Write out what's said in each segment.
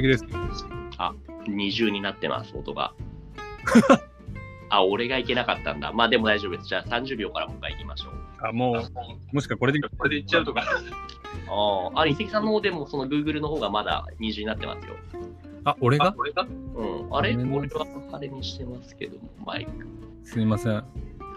です。二重になってます、音が。あ、俺がいけなかったんだ。まあでも大丈夫です。じゃあ30秒からもう一回行きましょう。あ、もう、もしかこれで、これでいっちゃうとか。ああ、あ、遺跡さんの方でもその Google の方がまだ二重になってますよ。あ、俺が？俺が？うん。あれ？俺はあれにしてますけども、マイク。すみません。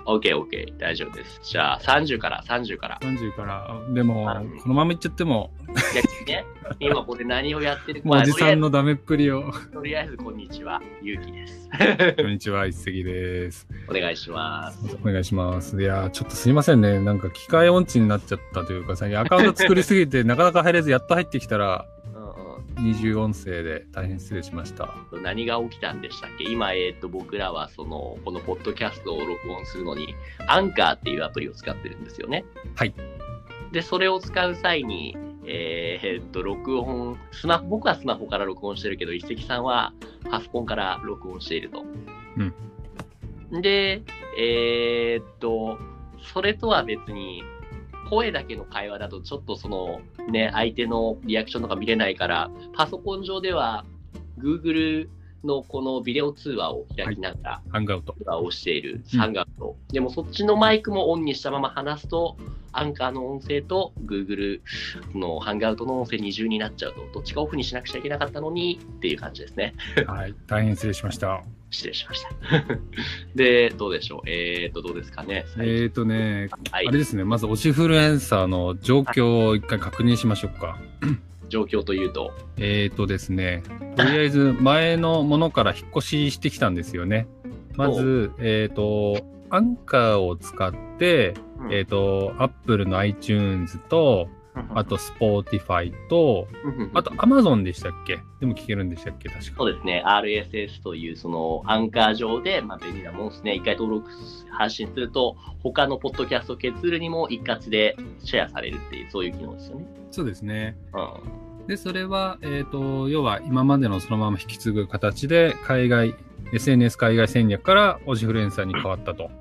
OK、OK。大丈夫です。じゃあ30から、30から。30から。あでもあ、このままいっちゃっても、逆にね、今これ何をやってるか、もうおじさんの。のダメっぷりを。とりあえず、こんにちは。ゆうきです。こんにちは、一石です。お願いします。お願いします。いやー、ちょっとすいませんね。なんか機械音痴になっちゃったというか、最近アカウント作りすぎて、なかなか入れず、やっと入ってきたら。二重音声で大変失礼しました。何が起きたんでしたっけ？今、えっ、と、僕らは、その、このポッドキャストを録音するのに、アンカーっていうアプリを使ってるんですよね。はい。で、それを使う際に、えーえっと、録音、スマホ、僕はスマホから録音してるけど、一石さんはパソコンから録音していると。うん。で、えーっと、それとは別に、声だけの会話だと、ちょっとその、ね、相手のリアクションとか見れないから、パソコン上では、Google のこのビデオ通話を開きながら、ハンガウト。通話をしているうんハンガウト、でもそっちのマイクもオンにしたまま話すと、アンカーの音声と Google のハンガウトの音声二重になっちゃうと、どっちかオフにしなくちゃいけなかったのにっていう感じですね。はい。大変失礼しました。失礼しました。で、どうでしょう？えーと、どうですかね？えーとね、はいあれですね、まず推しフルエンサーの状況を一回確認しましょうか。状況というと、えーとですね、とりあえず前のものから引っ越ししてきたんですよね。まず、えーと、アンカーを使って、えーと、Apple の iTunes と、あと Spotify と、あと Amazon でしたっけ？でも聞けるんでしたっけ？確か。そうですね、RSS というそのアンカー上で、まあ、便利なもんですね。一回登録、発信すると、他のポッドキャスト、ケツールにも一括でシェアされるっていう、そういう機能ですよね。そうですね。うん。で、それは、えっ、と、要は今までのそのまま引き継ぐ形で、海外、SNS 海外戦略から推しフルエンサーに変わったと。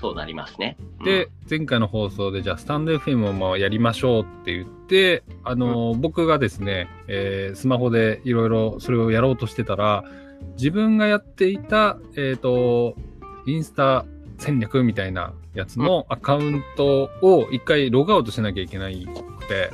そうなりますね。うん。で、、前回の放送で、じゃあ、スタンド FM をまあやりましょうって言って、あの、僕がですね、えースマホでいろいろそれをやろうとしてたら、自分がやっていた、えっ、と、インスタ戦略みたいなやつのアカウントを一回ログアウトしなきゃいけないくて、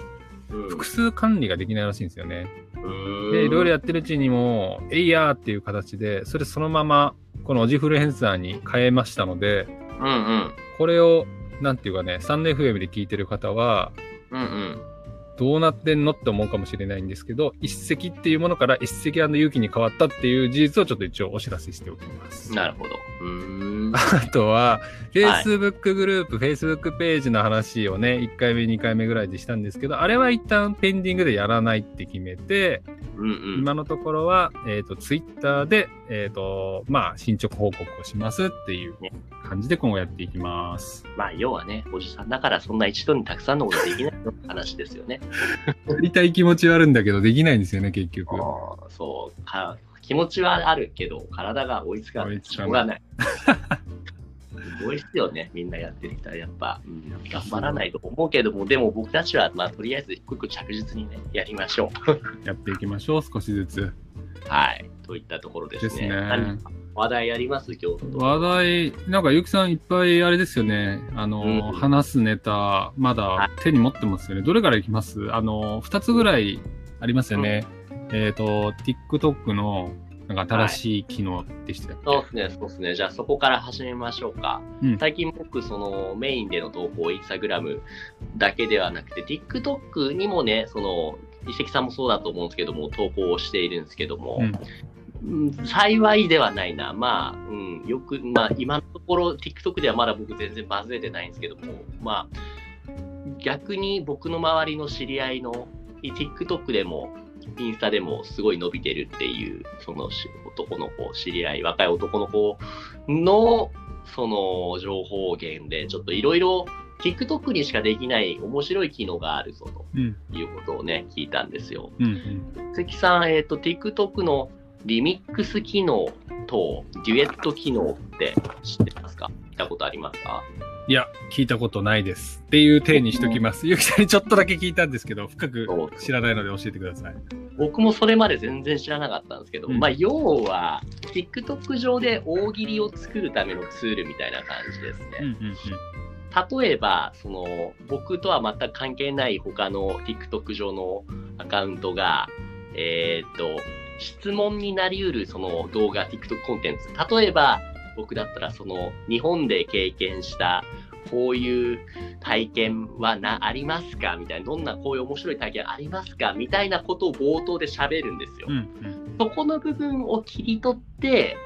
うん。複数管理ができないらしいんですよね。うん。で、いろいろやってるうちにも、えいやーっていう形で、それそのまま、このオジフルエンサーに変えましたので、うんうん。これを、なんていうかね、スタンド FM で聞いてる方は、うんうん。どうなってんのって思うかもしれないんですけど、一石っていうものから一石勇気に変わったっていう事実をちょっと一応お知らせしておきます。なるほど。あとは、はい Facebook グループ、Facebook ページの話をね、1回目、2回目ぐらいでしたんですけど、あれは一旦ペンディングでやらないって決めて、うんうん。今のところは、えっ、と、Twitter で、えっ、と、まあ、進捗報告をしますっていう感じで今後やっていきます。まあ、要はね、おじさんだからそんな一度にたくさんのことできないの話ですよね。やりたい気持ちはあるんだけど、できないんですよね、結局。そうか。気持ちはあるけど、体が追いつかない。追いつかないしょうがない。すごいっすよね、みんなやってる人はやっぱ、うん、頑張らないと思うけども、でも僕たちは、まあ、とりあえず一個一個着実にね、やりましょう。やっていきましょう、少しずつ。はい。といったところですね。ですね話題あります？今日話題、なんかゆきさんいっぱいあれですよね。あの、うん話すネタ、まはだ手に持ってますよね。どれからいきます？あの、二つぐらいありますよね。えっ、と、TikTok の、なんか新しい機能でしたっけ、そうですね、そうですね。じゃあそこから始めましょうか。うん最近僕、そのメインでの投稿、インスタグラムだけではなくて、TikTok にもね、その、遺跡さんもそうだと思うんですけども、投稿をしているんですけども、うんうん幸いではないな。まあ、うん、よく、まあ、今のところ TikTok ではまだ僕全然バズれてないんですけども、まあ、逆に僕の周りの知り合いの TikTok でも、インスタでもすごい伸びてるっていう、そのし男の子、知り合い、若い男の子の、その情報源で、ちょっといろいろ TikTok にしかできない面白い機能があるぞうん。ということをね、聞いたんですよ。うん。うん。関さん、えっ、と、TikTok のリミックス機能とデュエット機能って知ってますか？見たことありますか？いや、聞いたことないです。っていう体にしときます。ゆきさんにちょっとだけ聞いたんですけど、深く知らないので教えてください。僕もそれまで全然知らなかったんですけど、うんまあ要は TikTok 上で大喜利を作るためのツールみたいな感じですね。うんうん例えばその僕とは全く関係ない他の TikTok 上のアカウントがえーっと質問になりうるその動画 TikTok コンテンツ例えば僕だったらその日本で経験したこういう体験はなありますかみたいなどんなこういう面白い体験ありますかみたいなことを冒頭で喋るんですよ。うんうんそこの部分を切り取って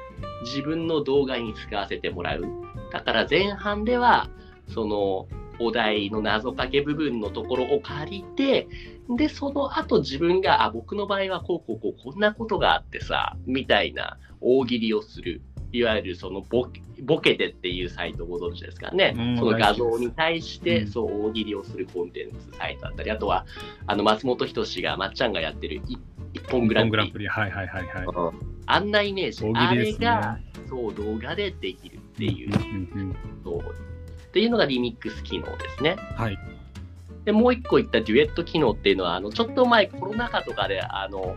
自分の動画に使わせてもらう。だから前半ではそのお題の謎かけ部分のところを借りて、で、その後自分が、あ、僕の場合はこうこうこうこんなことがあってさ、みたいな大喜利をする。いわゆるそのボケボケてっていうサイトご存知ですかね。うんその画像に対して、うんそう大喜利をするコンテンツサイトだったり、あとはあの松本人志がまっちゃんがやってる一一本グランプリプリ。はいはいはいはい。あんなイメージ、大あれがそう動画でできるっていう、うんうんそうっていうのがリミックス機能ですね。うんはい。で、もう一個言ったデュエット機能っていうのは、あのちょっと前コロナ禍とかで、あの、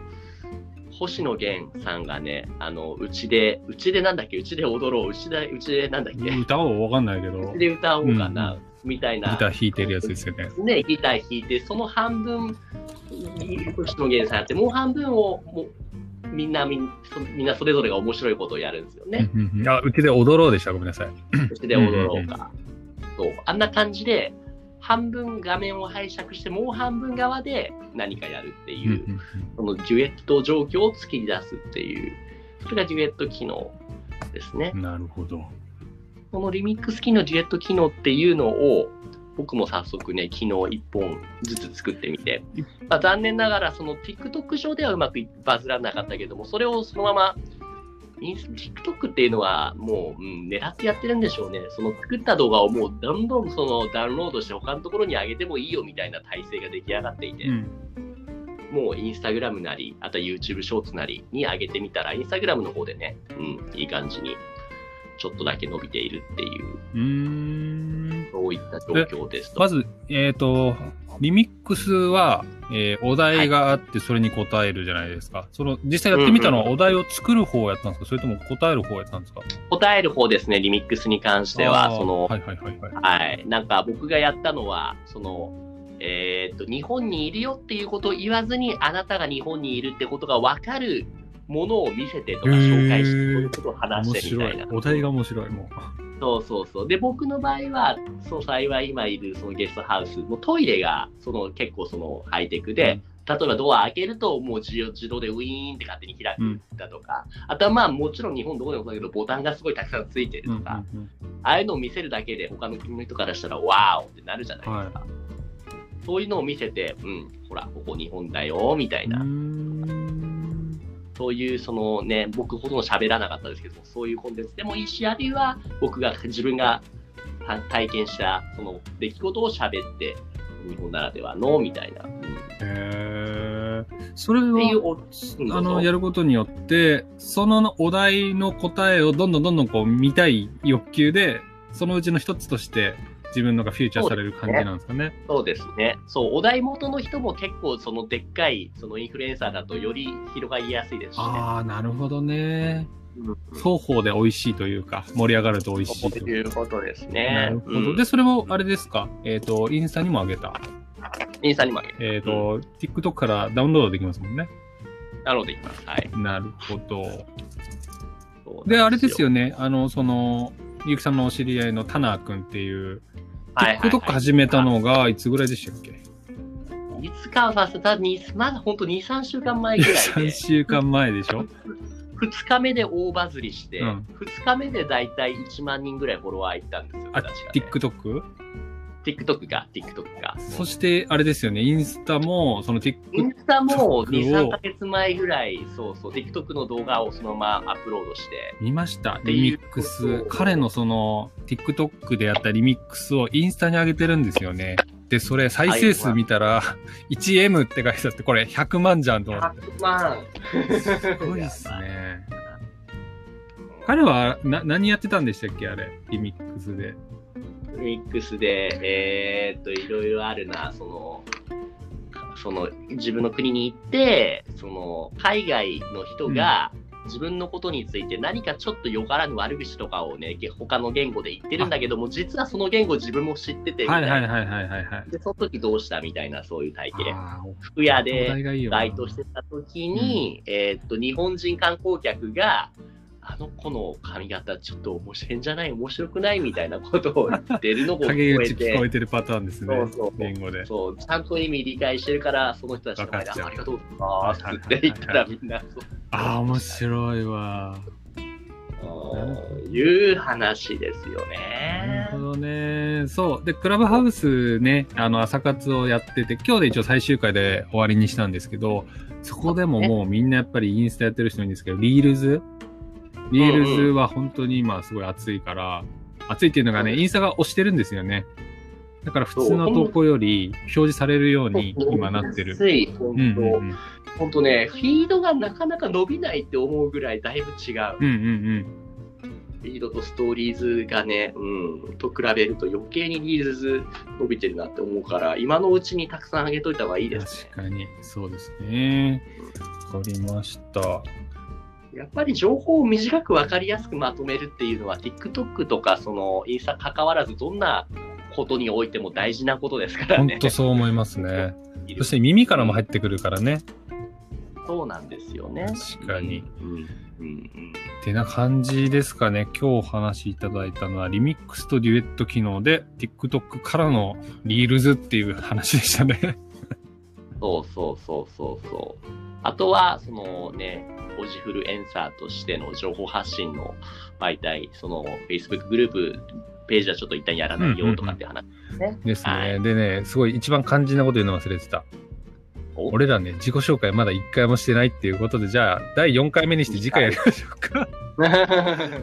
星野源さんがね、あの、うちで、うちでなんだっけ、うちで踊ろう、うちで、うちでなんだっけ、う歌おうわかんないけどち、で歌おうかな、みたいな。ギター弾いてるやつですよね。ね、ギター弾いて、その半分、星野源さんやって、もう半分を、もう、みんなみんそみんなそれぞれが面白いことをやるんですよね。うんうんうんあ、うちで踊ろうでした？ごめんなさい。うちで踊ろうか。そう。あんな感じで、半分画面を拝借して、もう半分側で何かやるっていう、そのデュエット状況を作り出すっていう、それがデュエット機能ですねう。んなるほど。このリミックス機能、デュエット機能っていうのを、僕も早速ね、昨日1本ずつ作ってみて、まあ、残念ながら、その TikTok 上ではうまくバズらなかったけども、それをそのまま、インス TikTok っていうのはもう、うん、狙ってやってるんでしょうね。その作った動画をもうどんどんそのダウンロードして他のところに上げてもいいよみたいな体制が出来上がっていて、うん。もうインスタグラムなり、あとは YouTube ショーツなりに上げてみたら、インスタグラムの方でね、うん、いい感じにちょっとだけ伸びているっていう、うん。そういった状況ですと。まず、えっ、と、リミックスは、えーお題があって、それに答えるじゃないですか。その、実際やってみたのは、うんお題を作る方をやったんですか？それとも答える方をやったんですか？答える方ですね、リミックスに関してあは、ー。その、はいはいはいはい。はい、なんか僕がやったのは、その、えーっと、日本にいるよっていうことを言わずに、あなたが日本にいるってことが分かるものを見せてとか紹介して、そういうことを話面してみたいな。。お題が面白い、もそうそうそう。で、僕の場合は、そう、幸い今いるそのゲストハウスのトイレが、その結構そのハイテクで、例えばドア開けるともう自動自動でウィーンって勝手に開くだとか、あとはまあもちろん日本どこでもそうだけどボタンがすごいたくさんついてるう。とか、うんうんああいうのを見せるだけで他の国の人からしたらワーオってなるじゃないですか。そういうのを見せて、うん、ほら、ここ日本だよ、みたいな、そういうそのね、僕ほとんど喋らなかったですけども、そういうコンテンツでもいいし、あるいは僕が自分がた体験したその出来事を喋って、日本ならではの、みたいな。うんへーそれは、っていうお、うんあの、やることによって、そのお題の答えをどんどんどんどんこう見たい欲求で、そのうちの一つとして自分のがフューチャーされる感じなんですかね。そうですね。そう、お題元の人も結構そのでっかいそのインフルエンサーだとより広がりやすいですしね。ああ、なるほどね。うん双方で美味しいというか、盛り上がると美味しいということですなね。るほど。うんで、それもあれですか？えっ、と、インスタにも上げた。インスタにもあげる。えっ、と、TikTok からダウンロードできますもんね。なのでいきます。はい。なるほど。で、なんあれですよね。あの、その、ゆうきさんのお知り合いのタナー君っていう、はいはいはい TikTok 始めたのがいつぐらいでしたっけ？いつかはさせたに、まだ本当2、3週間前ぐらい ?3 で、週間前でしょ？2日目で大バズりして、うん2日目でだいたい1万人ぐらいフォロワーいったんですよ。あ、ね TikTok? TikTok が、TikTok が。そして、あれですよね。インスタも、その TikTok インスタも2、TikTok を3ヶ月前ぐらい、そうそう、TikTok の動画をそのままアップロードして、見ました。リミックス。彼のその、TikTok でやったリミックスをインスタに上げてるんですよね。で、それ再生数見たら、1M って書いてあって、これ100万じゃんと思って。100万。すごいっすね。彼はな何やってたんでしたっけ？あれ。リミックスで。ミックスで、えー、っと、いろいろあるな、その、その自分の国に行って、その海外の人が自分のことについて何かちょっとよからぬ悪口とかをね、他の言語で言ってるんだけども、実はその言語自分も知っててみたはいいな。はいはいはいはいはい。で、その時どうしたみたいな、そういう体験。服屋東でバイトしてた時に、えーっと、日本人観光客が、あの子の髪型ちょっと面白いんじゃない？面白くない？みたいなことを言ってるのを 聞こえて、ち聞こえてるパターンですね。そうそう言語で。そう、ちゃんと意味理解してるから、その人たちの前で、あありがとうございますって言ったらみんな、ああ、面白いわ。うんいう話ですよなるねほ。どね。そう。で、クラブハウスね、あの、朝活をやってて、今日で一応最終回で終わりにしたんですけど、そこでももうみんなやっぱりインスタやってる人多いんですけど、リールズリールズは本当に今すごい熱いから、熱いっていうのがね、うんインスタが押してるんですよね。だから普通の投稿より表示されるように今なってる。つい、本うんうん当、うん。本当ね、フィードがなかなか伸びないって思うぐらいだいぶ違う。うんうんフィードとストーリーズがね、うん、と比べると余計にリールズ伸びてるなって思うから、今のうちにたくさん上げといた方がいいうん。ですね。確かに、そうですね。わかりました。やっぱり情報を短く分かりやすくまとめるっていうのは、TikTok とかそのインスタ関わらず、どんなことにおいても大事なことですからね。本当そう思いますね。そして耳からも入ってくるからね。そうなんですよね。確かに。うんうんうんってな感じですかね。今日お話しいただいたのは、リミックスとデュエット機能で、TikTok からのリールズっていう話でしたね。そうそうそうそうそう。あとは、そのね、オジフルエンサーとしての情報発信の媒体、その Facebook グループ、ページはちょっと一旦やらないよとかって話ですね。ですね。はいでね、すごい一番肝心なこと言うの忘れてた。お俺らね、自己紹介まだ一回もしてないっていうことで、じゃあ、第4回目にして次回やりましょうか。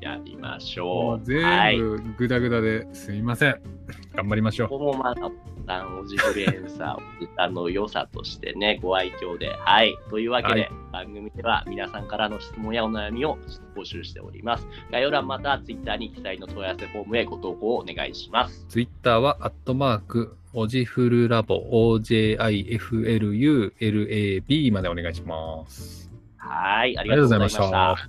やりましもょう。うはい。全部グダグダですいません。頑張りましょう。さん、オジフルエンサー、おじさんの良さとしてね、ご愛嬌で。はい。というわけで、はい番組では皆さんからの質問やお悩みを募集しております。概要欄または Twitter に記載の問い合わせフォームへご投稿をお願いします。ツイッターは、アットマーク、オジフルラボ、OJIFLULAB までお願いします。はい。あありがとうございました。